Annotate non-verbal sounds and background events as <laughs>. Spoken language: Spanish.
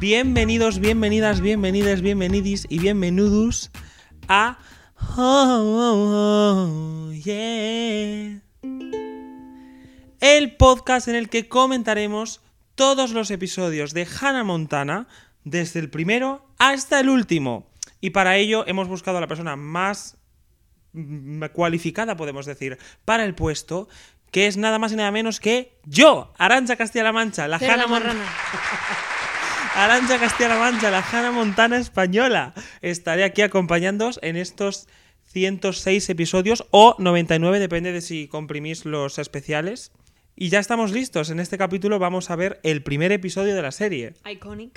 Bienvenidos, bienvenidas, bienvenidas, bienvenidis y bienvenidos a Oh, yeah. El podcast en el que comentaremos todos los episodios de Hannah Montana, desde el primero hasta el último. Y para ello hemos buscado a la persona más cualificada, podemos decir, para el puesto, que es nada más y nada menos que yo, Arancha Castilla-La Mancha, la la Montana. <laughs> Arancha Castilla-La Mancha, la Hannah Montana española. Estaré aquí acompañándoos en estos 106 episodios o 99, depende de si comprimís los especiales. Y ya estamos listos. En este capítulo vamos a ver el primer episodio de la serie. Iconic.